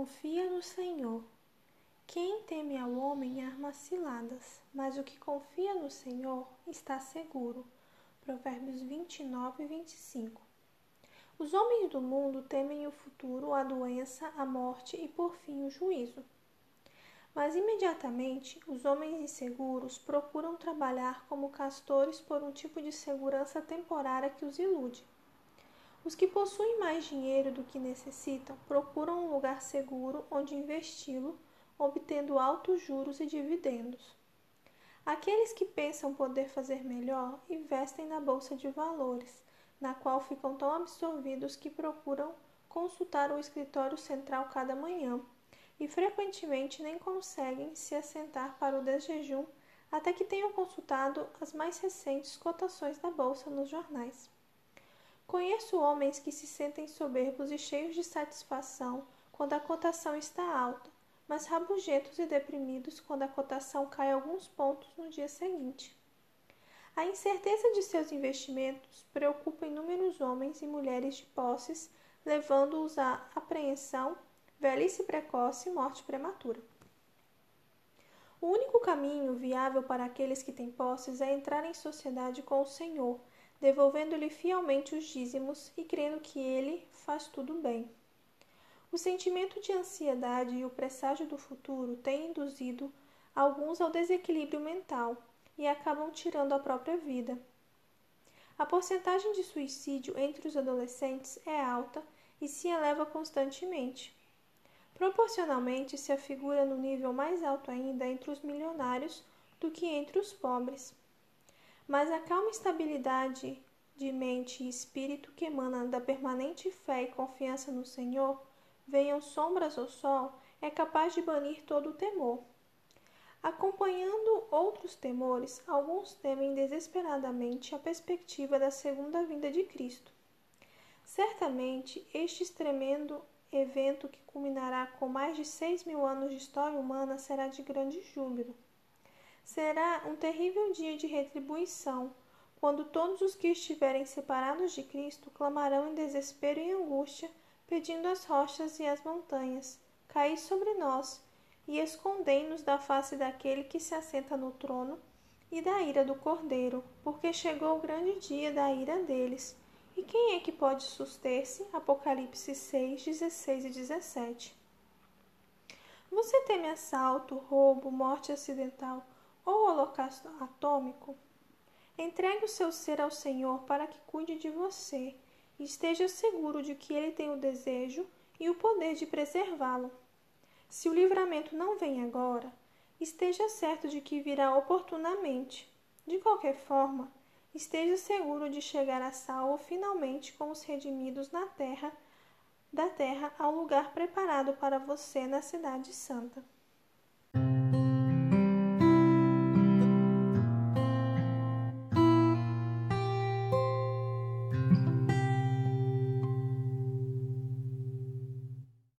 confia no Senhor. Quem teme ao homem arma ciladas, mas o que confia no Senhor está seguro. Provérbios 29 e 25. Os homens do mundo temem o futuro, a doença, a morte e, por fim, o juízo. Mas imediatamente os homens inseguros procuram trabalhar como castores por um tipo de segurança temporária que os ilude. Os que possuem mais dinheiro do que necessitam procuram um lugar seguro onde investi-lo, obtendo altos juros e dividendos. Aqueles que pensam poder fazer melhor investem na bolsa de valores, na qual ficam tão absorvidos que procuram consultar o escritório central cada manhã e frequentemente nem conseguem se assentar para o desjejum até que tenham consultado as mais recentes cotações da bolsa nos jornais. Conheço homens que se sentem soberbos e cheios de satisfação quando a cotação está alta, mas rabugentos e deprimidos quando a cotação cai alguns pontos no dia seguinte. A incerteza de seus investimentos preocupa inúmeros homens e mulheres de posses, levando-os à apreensão, velhice precoce e morte prematura. O único caminho viável para aqueles que têm posses é entrar em sociedade com o Senhor devolvendo-lhe fielmente os dízimos e crendo que ele faz tudo bem. O sentimento de ansiedade e o presságio do futuro têm induzido alguns ao desequilíbrio mental e acabam tirando a própria vida. A porcentagem de suicídio entre os adolescentes é alta e se eleva constantemente. Proporcionalmente, se afigura no nível mais alto ainda entre os milionários do que entre os pobres. Mas a calma estabilidade de mente e espírito que emana da permanente fé e confiança no Senhor, venham sombras ou sol, é capaz de banir todo o temor. Acompanhando outros temores, alguns temem desesperadamente a perspectiva da segunda vinda de Cristo. Certamente, este tremendo evento que culminará com mais de seis mil anos de história humana será de grande júbilo. Será um terrível dia de retribuição, quando todos os que estiverem separados de Cristo clamarão em desespero e angústia, pedindo às rochas e às montanhas: Caí sobre nós e escondei-nos da face daquele que se assenta no trono e da ira do Cordeiro, porque chegou o grande dia da ira deles. E quem é que pode suster-se? Apocalipse 6, 16 e 17. Você teme assalto, roubo, morte acidental ou holocausto atômico, entregue o seu ser ao Senhor para que cuide de você e esteja seguro de que Ele tem o desejo e o poder de preservá-lo. Se o livramento não vem agora, esteja certo de que virá oportunamente. De qualquer forma, esteja seguro de chegar a salvo finalmente com os redimidos na terra, da terra ao lugar preparado para você na cidade santa.